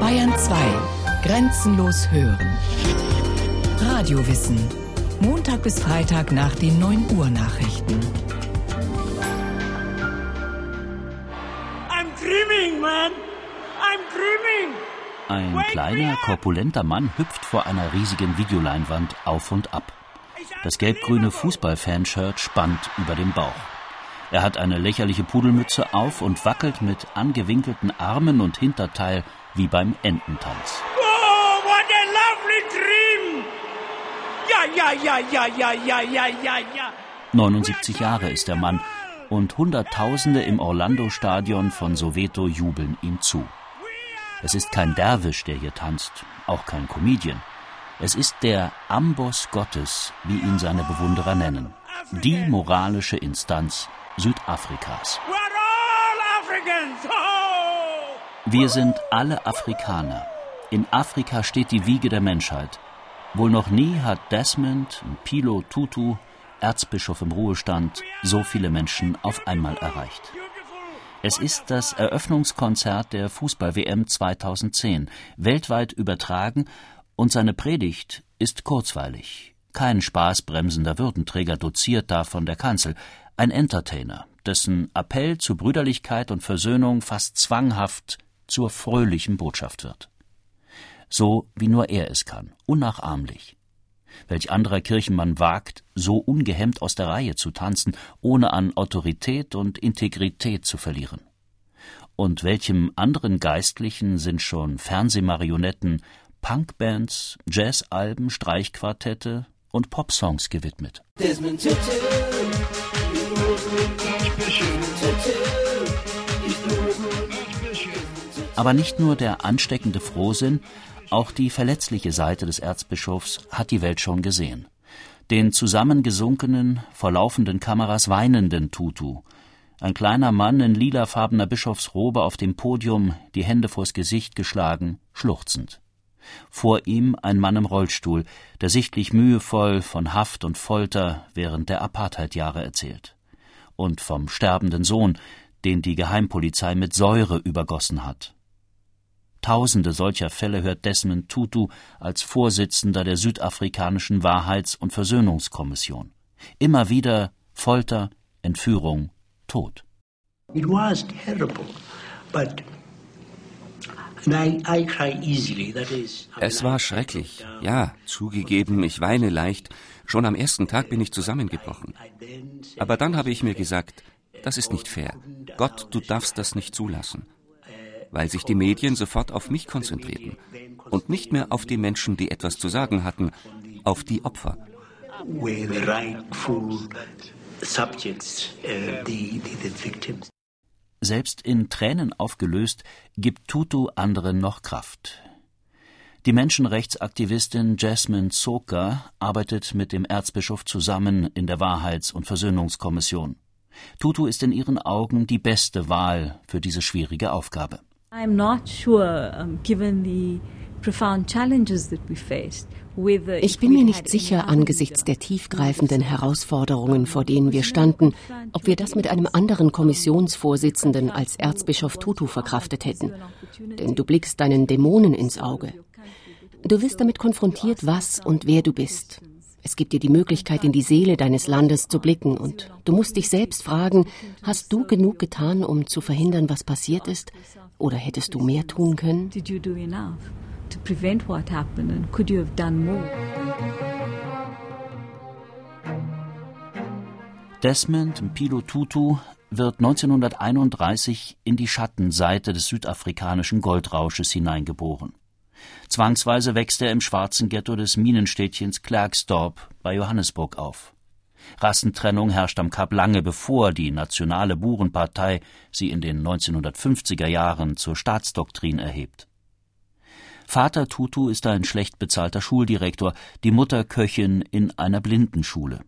Bayern 2. Grenzenlos hören. Radiowissen. Montag bis Freitag nach den 9 Uhr Nachrichten. I'm dreaming, man. I'm dreaming. Ein kleiner, korpulenter Mann hüpft vor einer riesigen Videoleinwand auf und ab. Das gelb-grüne Fußballfanshirt spannt über dem Bauch. Er hat eine lächerliche Pudelmütze auf und wackelt mit angewinkelten Armen und Hinterteil wie beim Ententanz. Oh, what a lovely dream! Ja, ja, ja, ja, ja, ja, ja, ja. ja. 79 Jahre ist der Mann und Hunderttausende im Orlando-Stadion von Soweto jubeln ihm zu. Es ist kein Derwisch, der hier tanzt, auch kein Comedian. Es ist der Amboss Gottes, wie ihn seine Bewunderer nennen, die moralische Instanz Südafrikas. Wir sind alle Afrikaner. In Afrika steht die Wiege der Menschheit. Wohl noch nie hat Desmond Pilo Tutu, Erzbischof im Ruhestand, so viele Menschen auf einmal erreicht. Es ist das Eröffnungskonzert der Fußball-WM 2010, weltweit übertragen, und seine Predigt ist kurzweilig. Kein spaßbremsender Würdenträger doziert da von der Kanzel, ein Entertainer, dessen Appell zu Brüderlichkeit und Versöhnung fast zwanghaft zur fröhlichen Botschaft wird. So wie nur er es kann, unnachahmlich. Welch anderer Kirchenmann wagt, so ungehemmt aus der Reihe zu tanzen, ohne an Autorität und Integrität zu verlieren? Und welchem anderen Geistlichen sind schon Fernsehmarionetten, Punkbands, Jazzalben, Streichquartette und Popsongs gewidmet? Desmond Tutu, Aber nicht nur der ansteckende Frohsinn, auch die verletzliche Seite des Erzbischofs hat die Welt schon gesehen. Den zusammengesunkenen, vor laufenden Kameras weinenden Tutu. Ein kleiner Mann in lilafarbener Bischofsrobe auf dem Podium, die Hände vors Gesicht geschlagen, schluchzend. Vor ihm ein Mann im Rollstuhl, der sichtlich mühevoll von Haft und Folter während der Apartheidjahre erzählt. Und vom sterbenden Sohn, den die Geheimpolizei mit Säure übergossen hat. Tausende solcher Fälle hört Desmond Tutu als Vorsitzender der südafrikanischen Wahrheits- und Versöhnungskommission. Immer wieder Folter, Entführung, Tod. It was terrible, but. Es war schrecklich. Ja, zugegeben, ich weine leicht. Schon am ersten Tag bin ich zusammengebrochen. Aber dann habe ich mir gesagt, das ist nicht fair. Gott, du darfst das nicht zulassen. Weil sich die Medien sofort auf mich konzentrierten und nicht mehr auf die Menschen, die etwas zu sagen hatten, auf die Opfer. Uh. Selbst in Tränen aufgelöst, gibt Tutu anderen noch Kraft. Die Menschenrechtsaktivistin Jasmine Soka arbeitet mit dem Erzbischof zusammen in der Wahrheits- und Versöhnungskommission. Tutu ist in ihren Augen die beste Wahl für diese schwierige Aufgabe. I'm not sure, um, given the profound challenges that we faced, whether Ich bin mir nicht sicher angesichts der tiefgreifenden Herausforderungen, vor denen wir standen, ob wir das mit einem anderen Kommissionsvorsitzenden als Erzbischof Tutu verkraftet hätten. Denn du blickst deinen Dämonen ins Auge. Du wirst damit konfrontiert, was und wer du bist. Es gibt dir die Möglichkeit, in die Seele deines Landes zu blicken und du musst dich selbst fragen, hast du genug getan, um zu verhindern, was passiert ist? Oder hättest du mehr tun können? Did you do enough to prevent what happened and could you have done more? Desmond Mpilo Tutu wird 1931 in die Schattenseite des südafrikanischen Goldrausches hineingeboren. Zwangsweise wächst er im schwarzen Ghetto des Minenstädtchens Klerksdorp bei Johannesburg auf. Rassentrennung herrscht am Kap lange bevor die Nationale Burenpartei sie in den 1950er Jahren zur Staatsdoktrin erhebt. Vater Tutu ist ein schlecht bezahlter Schuldirektor, die Mutter Köchin in einer Blindenschule.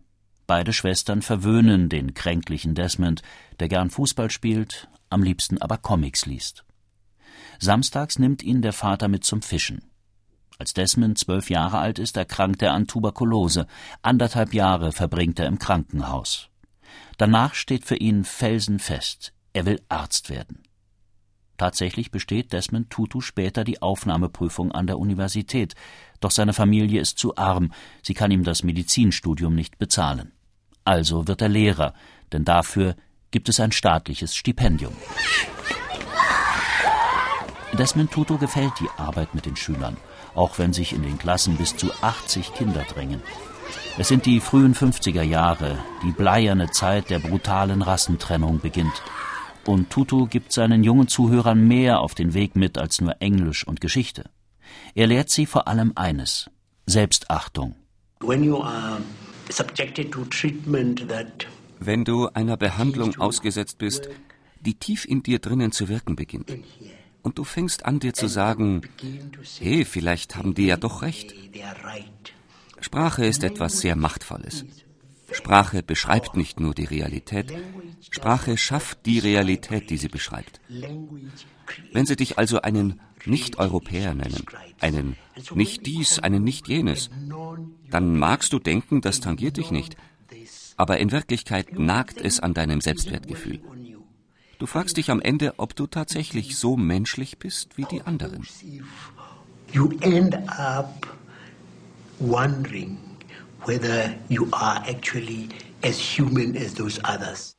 Beide Schwestern verwöhnen den kränklichen Desmond, der gern Fußball spielt, am liebsten aber Comics liest. Samstags nimmt ihn der Vater mit zum Fischen. Als Desmond zwölf Jahre alt ist, erkrankt er an Tuberkulose. Anderthalb Jahre verbringt er im Krankenhaus. Danach steht für ihn felsenfest, er will Arzt werden. Tatsächlich besteht Desmond Tutu später die Aufnahmeprüfung an der Universität, doch seine Familie ist zu arm, sie kann ihm das Medizinstudium nicht bezahlen. Also wird er Lehrer, denn dafür gibt es ein staatliches Stipendium. Desmond Tutu gefällt die Arbeit mit den Schülern, auch wenn sich in den Klassen bis zu 80 Kinder drängen. Es sind die frühen 50er Jahre, die bleierne Zeit der brutalen Rassentrennung beginnt. Und Tutu gibt seinen jungen Zuhörern mehr auf den Weg mit als nur Englisch und Geschichte. Er lehrt sie vor allem eines Selbstachtung. Wenn du einer Behandlung ausgesetzt bist, die tief in dir drinnen zu wirken beginnt, und du fängst an dir zu sagen, hey, vielleicht haben die ja doch recht. Sprache ist etwas sehr Machtvolles. Sprache beschreibt nicht nur die Realität, Sprache schafft die Realität, die sie beschreibt. Wenn sie dich also einen Nicht-Europäer nennen, einen nicht dies, einen nicht jenes, dann magst du denken, das tangiert dich nicht. Aber in Wirklichkeit nagt es an deinem Selbstwertgefühl. Du fragst dich am Ende, ob du tatsächlich so menschlich bist wie die anderen. You end up wondering whether you are actually as human as those others.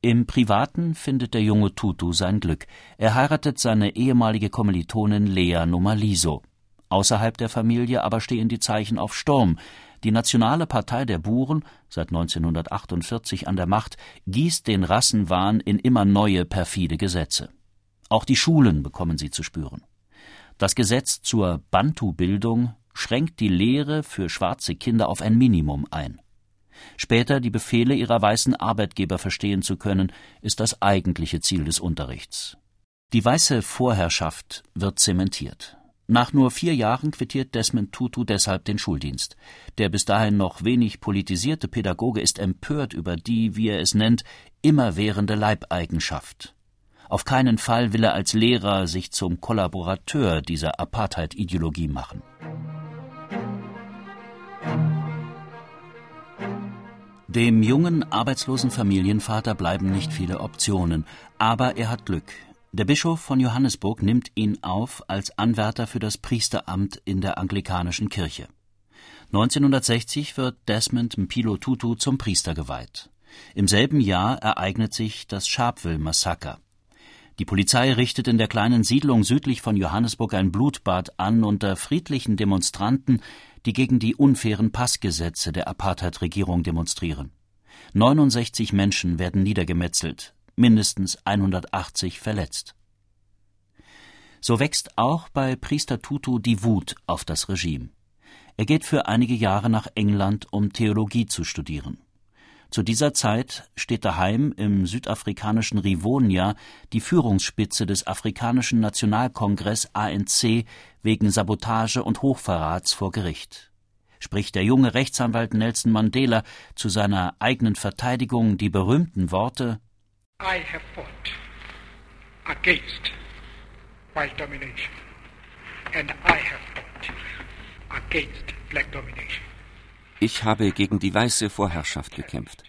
Im Privaten findet der junge Tutu sein Glück. Er heiratet seine ehemalige Kommilitonin Lea Nomaliso. Außerhalb der Familie aber stehen die Zeichen auf Sturm. Die Nationale Partei der Buren, seit 1948 an der Macht, gießt den Rassenwahn in immer neue perfide Gesetze. Auch die Schulen bekommen sie zu spüren. Das Gesetz zur Bantu-Bildung schränkt die Lehre für schwarze Kinder auf ein Minimum ein. Später die Befehle ihrer weißen Arbeitgeber verstehen zu können, ist das eigentliche Ziel des Unterrichts. Die weiße Vorherrschaft wird zementiert. Nach nur vier Jahren quittiert Desmond Tutu deshalb den Schuldienst. Der bis dahin noch wenig politisierte Pädagoge ist empört über die, wie er es nennt, immerwährende Leibeigenschaft. Auf keinen Fall will er als Lehrer sich zum Kollaborateur dieser Apartheid-Ideologie machen. Dem jungen, arbeitslosen Familienvater bleiben nicht viele Optionen, aber er hat Glück. Der Bischof von Johannesburg nimmt ihn auf als Anwärter für das Priesteramt in der anglikanischen Kirche. 1960 wird Desmond Mpilo Tutu zum Priester geweiht. Im selben Jahr ereignet sich das Sharpeville-Massaker. Die Polizei richtet in der kleinen Siedlung südlich von Johannesburg ein Blutbad an unter friedlichen Demonstranten, die gegen die unfairen Passgesetze der Apartheid-Regierung demonstrieren. 69 Menschen werden niedergemetzelt, mindestens 180 verletzt. So wächst auch bei Priester Tutu die Wut auf das Regime. Er geht für einige Jahre nach England, um Theologie zu studieren. Zu dieser Zeit steht daheim im südafrikanischen Rivonia die Führungsspitze des Afrikanischen Nationalkongress ANC wegen Sabotage und Hochverrats vor Gericht. Spricht der junge Rechtsanwalt Nelson Mandela zu seiner eigenen Verteidigung die berühmten Worte I have fought against white domination and I have fought against black domination. Ich habe gegen die weiße Vorherrschaft gekämpft.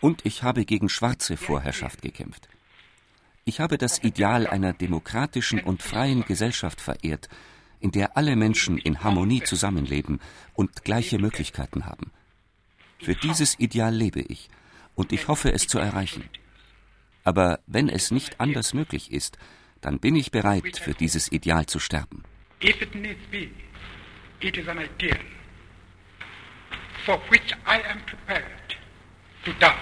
Und ich habe gegen schwarze Vorherrschaft gekämpft. Ich habe das Ideal einer demokratischen und freien Gesellschaft verehrt, in der alle Menschen in Harmonie zusammenleben und gleiche Möglichkeiten haben. Für dieses Ideal lebe ich, und ich hoffe es zu erreichen. Aber wenn es nicht anders möglich ist, dann bin ich bereit, für dieses Ideal zu sterben. If it needs be, it is an ideal for which I am prepared to die.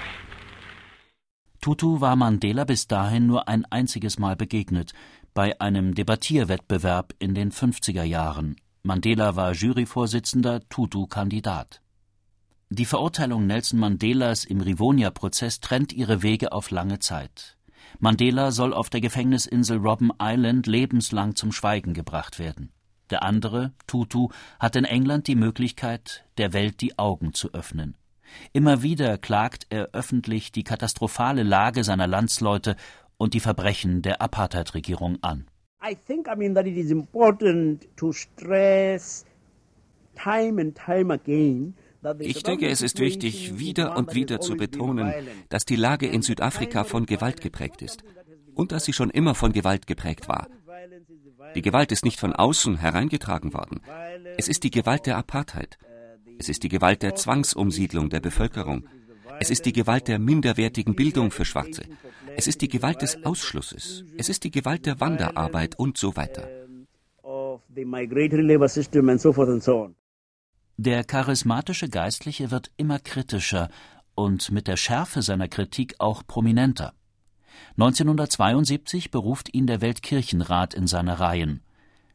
Tutu war Mandela bis dahin nur ein einziges Mal begegnet, bei einem Debattierwettbewerb in den 50er Jahren. Mandela war Juryvorsitzender, Tutu Kandidat. Die Verurteilung Nelson Mandelas im Rivonia-Prozess trennt ihre Wege auf lange Zeit. Mandela soll auf der Gefängnisinsel Robben Island lebenslang zum Schweigen gebracht werden. Der andere, Tutu, hat in England die Möglichkeit, der Welt die Augen zu öffnen. Immer wieder klagt er öffentlich die katastrophale Lage seiner Landsleute und die Verbrechen der Apartheid-Regierung an. I think, I mean, that it is important to stress time and time again ich denke, es ist wichtig, wieder und wieder zu betonen, dass die Lage in Südafrika von Gewalt geprägt ist und dass sie schon immer von Gewalt geprägt war. Die Gewalt ist nicht von außen hereingetragen worden. Es ist die Gewalt der Apartheid. Es ist die Gewalt der Zwangsumsiedlung der Bevölkerung. Es ist die Gewalt der minderwertigen Bildung für Schwarze. Es ist die Gewalt des Ausschlusses. Es ist die Gewalt der Wanderarbeit und so weiter. Der charismatische Geistliche wird immer kritischer und mit der Schärfe seiner Kritik auch prominenter. 1972 beruft ihn der Weltkirchenrat in seine Reihen.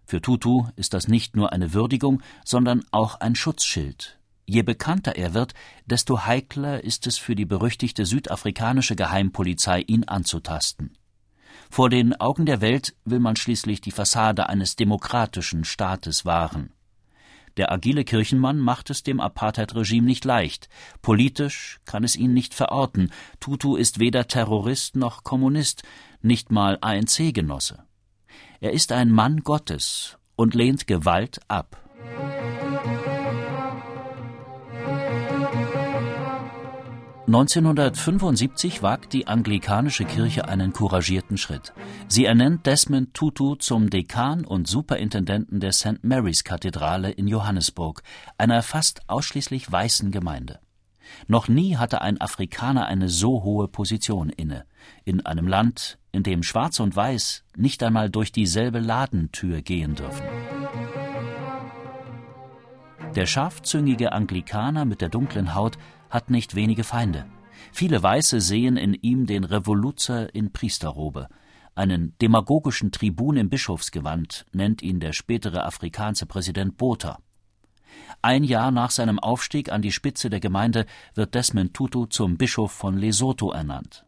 Für Tutu ist das nicht nur eine Würdigung, sondern auch ein Schutzschild. Je bekannter er wird, desto heikler ist es für die berüchtigte südafrikanische Geheimpolizei, ihn anzutasten. Vor den Augen der Welt will man schließlich die Fassade eines demokratischen Staates wahren. Der agile Kirchenmann macht es dem Apartheid-Regime nicht leicht. Politisch kann es ihn nicht verorten. Tutu ist weder Terrorist noch Kommunist, nicht mal ANC-Genosse. Er ist ein Mann Gottes und lehnt Gewalt ab. 1975 wagt die anglikanische Kirche einen couragierten Schritt. Sie ernennt Desmond Tutu zum Dekan und Superintendenten der St. Mary's Kathedrale in Johannesburg, einer fast ausschließlich weißen Gemeinde. Noch nie hatte ein Afrikaner eine so hohe Position inne, in einem Land, in dem Schwarz und Weiß nicht einmal durch dieselbe Ladentür gehen dürfen. Der scharfzüngige Anglikaner mit der dunklen Haut hat nicht wenige Feinde. Viele Weiße sehen in ihm den Revoluzer in Priesterrobe. Einen demagogischen Tribun im Bischofsgewand nennt ihn der spätere afrikanische Präsident Botha. Ein Jahr nach seinem Aufstieg an die Spitze der Gemeinde wird Desmond Tutu zum Bischof von Lesotho ernannt.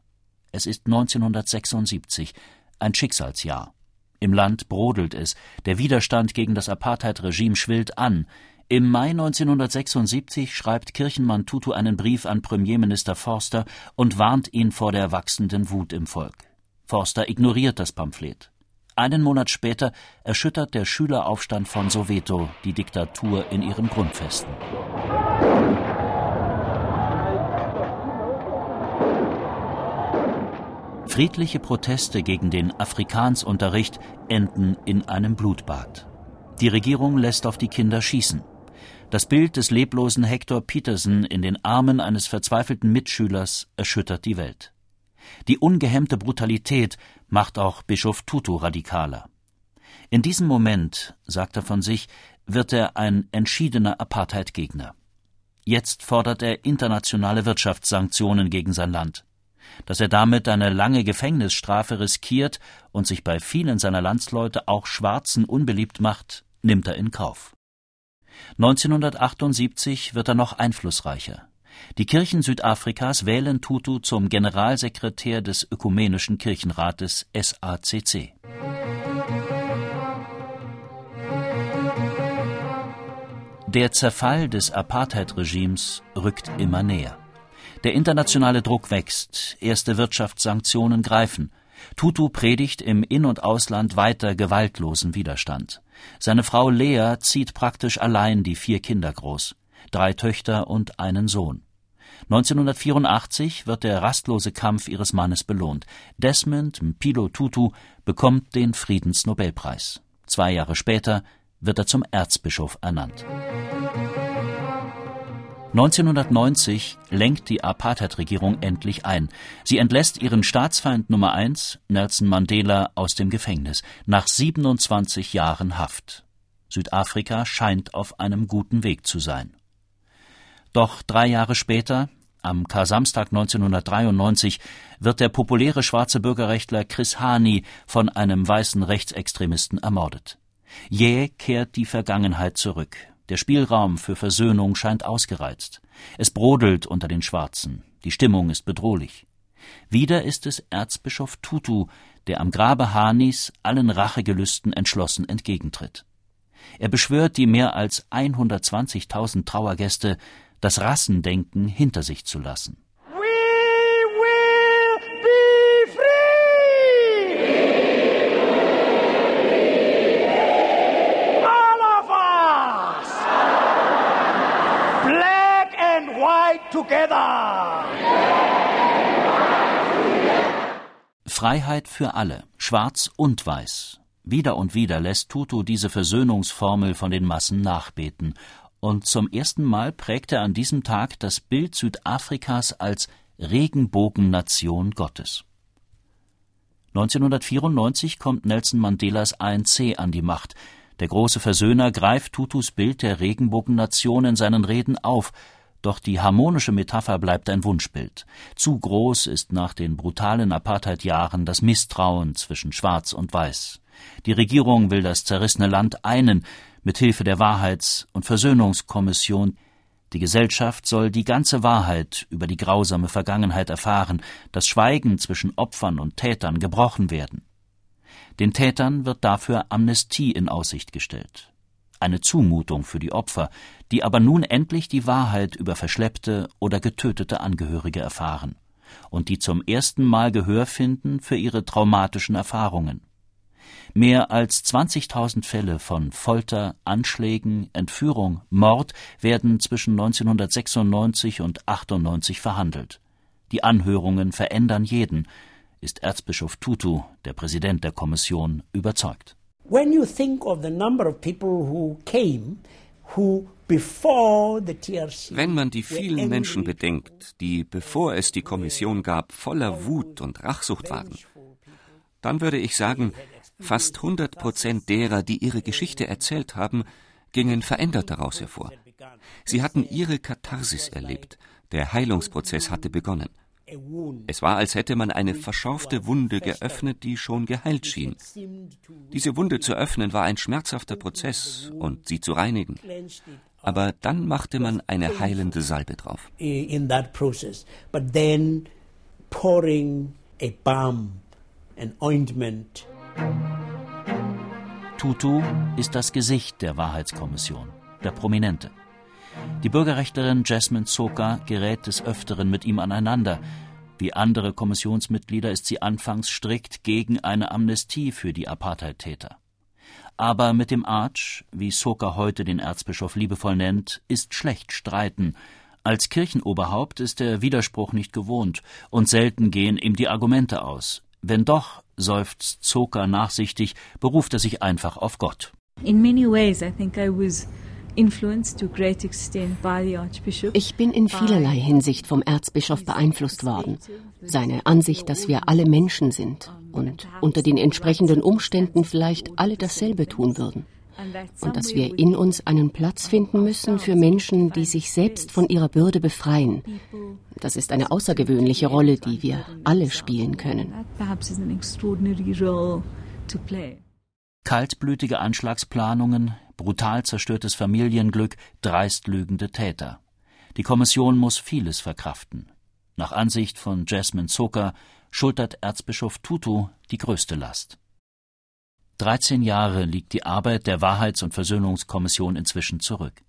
Es ist 1976, ein Schicksalsjahr. Im Land brodelt es, der Widerstand gegen das Apartheid-Regime schwillt an, im Mai 1976 schreibt Kirchenmann Tutu einen Brief an Premierminister Forster und warnt ihn vor der wachsenden Wut im Volk. Forster ignoriert das Pamphlet. Einen Monat später erschüttert der Schüleraufstand von Soweto die Diktatur in ihren Grundfesten. Friedliche Proteste gegen den Afrikansunterricht enden in einem Blutbad. Die Regierung lässt auf die Kinder schießen. Das Bild des leblosen Hector Peterson in den Armen eines verzweifelten Mitschülers erschüttert die Welt. Die ungehemmte Brutalität macht auch Bischof Tutu radikaler. In diesem Moment, sagt er von sich, wird er ein entschiedener Apartheid-Gegner. Jetzt fordert er internationale Wirtschaftssanktionen gegen sein Land. Dass er damit eine lange Gefängnisstrafe riskiert und sich bei vielen seiner Landsleute auch Schwarzen unbeliebt macht, nimmt er in Kauf. 1978 wird er noch einflussreicher. Die Kirchen Südafrikas wählen Tutu zum Generalsekretär des Ökumenischen Kirchenrates SACC. Der Zerfall des Apartheid-Regimes rückt immer näher. Der internationale Druck wächst, erste Wirtschaftssanktionen greifen. Tutu predigt im In- und Ausland weiter gewaltlosen Widerstand. Seine Frau Lea zieht praktisch allein die vier Kinder groß, drei Töchter und einen Sohn. 1984 wird der rastlose Kampf ihres Mannes belohnt. Desmond Mpilo Tutu bekommt den Friedensnobelpreis. Zwei Jahre später wird er zum Erzbischof ernannt. 1990 lenkt die Apartheid-Regierung endlich ein. Sie entlässt ihren Staatsfeind Nummer eins, Nelson Mandela, aus dem Gefängnis nach 27 Jahren Haft. Südafrika scheint auf einem guten Weg zu sein. Doch drei Jahre später, am Kar-Samstag 1993, wird der populäre schwarze Bürgerrechtler Chris Hani von einem weißen Rechtsextremisten ermordet. Jäh kehrt die Vergangenheit zurück. Der Spielraum für Versöhnung scheint ausgereizt. Es brodelt unter den Schwarzen. Die Stimmung ist bedrohlich. Wieder ist es Erzbischof Tutu, der am Grabe Hanis allen Rachegelüsten entschlossen entgegentritt. Er beschwört die mehr als 120.000 Trauergäste, das Rassendenken hinter sich zu lassen. Together. Freiheit für alle, schwarz und weiß. Wieder und wieder lässt Tutu diese Versöhnungsformel von den Massen nachbeten, und zum ersten Mal prägt er an diesem Tag das Bild Südafrikas als Regenbogennation Gottes. 1994 kommt Nelson Mandelas ANC an die Macht. Der große Versöhner greift Tutus Bild der Regenbogennation in seinen Reden auf, doch die harmonische Metapher bleibt ein Wunschbild. Zu groß ist nach den brutalen Apartheid-Jahren das Misstrauen zwischen Schwarz und Weiß. Die Regierung will das zerrissene Land einen, mit Hilfe der Wahrheits- und Versöhnungskommission. Die Gesellschaft soll die ganze Wahrheit über die grausame Vergangenheit erfahren, das Schweigen zwischen Opfern und Tätern gebrochen werden. Den Tätern wird dafür Amnestie in Aussicht gestellt. Eine Zumutung für die Opfer, die aber nun endlich die Wahrheit über verschleppte oder getötete Angehörige erfahren und die zum ersten Mal Gehör finden für ihre traumatischen Erfahrungen. Mehr als 20.000 Fälle von Folter, Anschlägen, Entführung, Mord werden zwischen 1996 und 98 verhandelt. Die Anhörungen verändern jeden, ist Erzbischof Tutu, der Präsident der Kommission, überzeugt. When you think of the number of people who came, who wenn man die vielen Menschen bedenkt, die, bevor es die Kommission gab, voller Wut und Rachsucht waren, dann würde ich sagen, Fast 100 Prozent derer, die ihre Geschichte erzählt haben, gingen verändert daraus hervor. Sie hatten ihre Katharsis erlebt. Der Heilungsprozess hatte begonnen. Es war, als hätte man eine verschaufte Wunde geöffnet, die schon geheilt schien. Diese Wunde zu öffnen war ein schmerzhafter Prozess und sie zu reinigen. Aber dann machte man eine heilende Salbe drauf. In that process, but then pouring a balm, an ointment Tutu ist das Gesicht der Wahrheitskommission, der Prominente. Die Bürgerrechtlerin Jasmine Zoka gerät des Öfteren mit ihm aneinander. Wie andere Kommissionsmitglieder ist sie anfangs strikt gegen eine Amnestie für die Apartheid-Täter. Aber mit dem Arch, wie Soka heute den Erzbischof liebevoll nennt, ist schlecht streiten. Als Kirchenoberhaupt ist der Widerspruch nicht gewohnt, und selten gehen ihm die Argumente aus. Wenn doch, seufzt Zoka nachsichtig, beruft er sich einfach auf Gott. In many ways I think I was ich bin in vielerlei Hinsicht vom Erzbischof beeinflusst worden. Seine Ansicht, dass wir alle Menschen sind und unter den entsprechenden Umständen vielleicht alle dasselbe tun würden und dass wir in uns einen Platz finden müssen für Menschen, die sich selbst von ihrer Bürde befreien. Das ist eine außergewöhnliche Rolle, die wir alle spielen können. Kaltblütige Anschlagsplanungen, brutal zerstörtes Familienglück, dreist lügende Täter. Die Kommission muss vieles verkraften. Nach Ansicht von Jasmine Zucker schultert Erzbischof Tutu die größte Last. 13 Jahre liegt die Arbeit der Wahrheits- und Versöhnungskommission inzwischen zurück.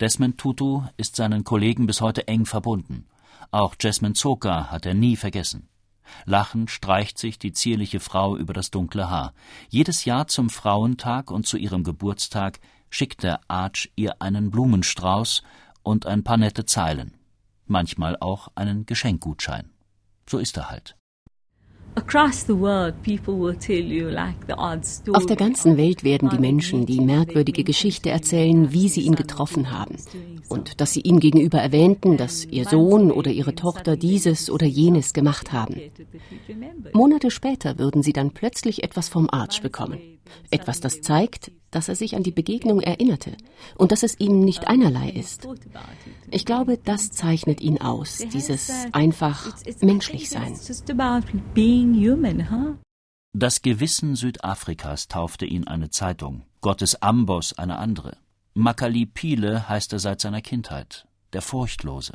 Desmond Tutu ist seinen Kollegen bis heute eng verbunden. Auch Jasmine Zoka hat er nie vergessen. Lachend streicht sich die zierliche Frau über das dunkle Haar. Jedes Jahr zum Frauentag und zu ihrem Geburtstag schickt der Arch ihr einen Blumenstrauß und ein paar nette Zeilen. Manchmal auch einen Geschenkgutschein. So ist er halt. Auf der ganzen Welt werden die Menschen die merkwürdige Geschichte erzählen, wie sie ihn getroffen haben. Und dass sie ihm gegenüber erwähnten, dass ihr Sohn oder ihre Tochter dieses oder jenes gemacht haben. Monate später würden sie dann plötzlich etwas vom Arch bekommen. Etwas, das zeigt, dass er sich an die Begegnung erinnerte und dass es ihm nicht einerlei ist. Ich glaube, das zeichnet ihn aus, dieses einfach menschlich sein. Das Gewissen Südafrikas taufte ihn eine Zeitung, Gottes Amboss eine andere. Makali Pile heißt er seit seiner Kindheit, der Furchtlose.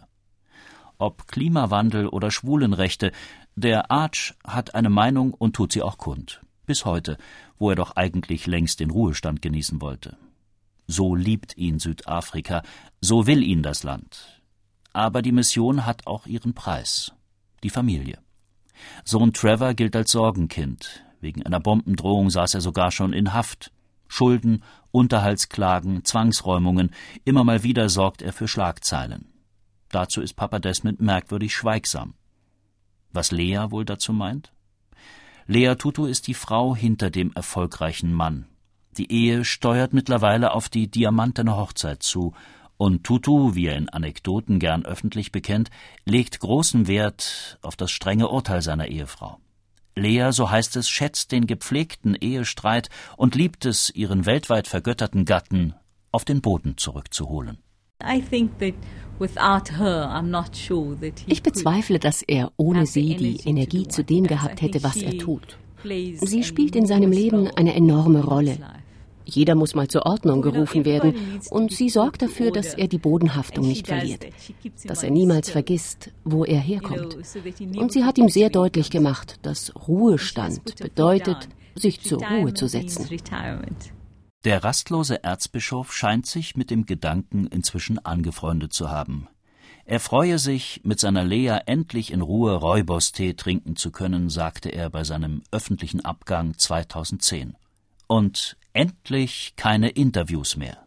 Ob Klimawandel oder Schwulenrechte, der Arch hat eine Meinung und tut sie auch kund. Bis heute, wo er doch eigentlich längst den Ruhestand genießen wollte. So liebt ihn Südafrika, so will ihn das Land. Aber die Mission hat auch ihren Preis. Die Familie. Sohn Trevor gilt als Sorgenkind. Wegen einer Bombendrohung saß er sogar schon in Haft. Schulden, Unterhaltsklagen, Zwangsräumungen, immer mal wieder sorgt er für Schlagzeilen. Dazu ist Papa Desmond merkwürdig schweigsam. Was Lea wohl dazu meint? Lea Tutu ist die Frau hinter dem erfolgreichen Mann. Die Ehe steuert mittlerweile auf die diamantene Hochzeit zu, und Tutu, wie er in Anekdoten gern öffentlich bekennt, legt großen Wert auf das strenge Urteil seiner Ehefrau. Lea, so heißt es, schätzt den gepflegten Ehestreit und liebt es, ihren weltweit vergötterten Gatten auf den Boden zurückzuholen. Ich bezweifle, dass er ohne sie die Energie zu dem gehabt hätte, was er tut. Sie spielt in seinem Leben eine enorme Rolle. Jeder muss mal zur Ordnung gerufen werden und sie sorgt dafür, dass er die Bodenhaftung nicht verliert, dass er niemals vergisst, wo er herkommt. Und sie hat ihm sehr deutlich gemacht, dass Ruhestand bedeutet, sich zur Ruhe zu setzen. Der rastlose Erzbischof scheint sich mit dem Gedanken inzwischen angefreundet zu haben. Er freue sich, mit seiner Lea endlich in Ruhe Räuberstee trinken zu können, sagte er bei seinem öffentlichen Abgang 2010. Und endlich keine Interviews mehr.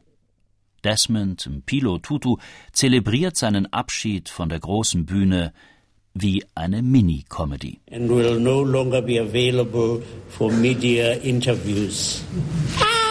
Desmond Pilo Tutu zelebriert seinen Abschied von der großen Bühne wie eine Mini-Comedy. And will no longer be available for media interviews.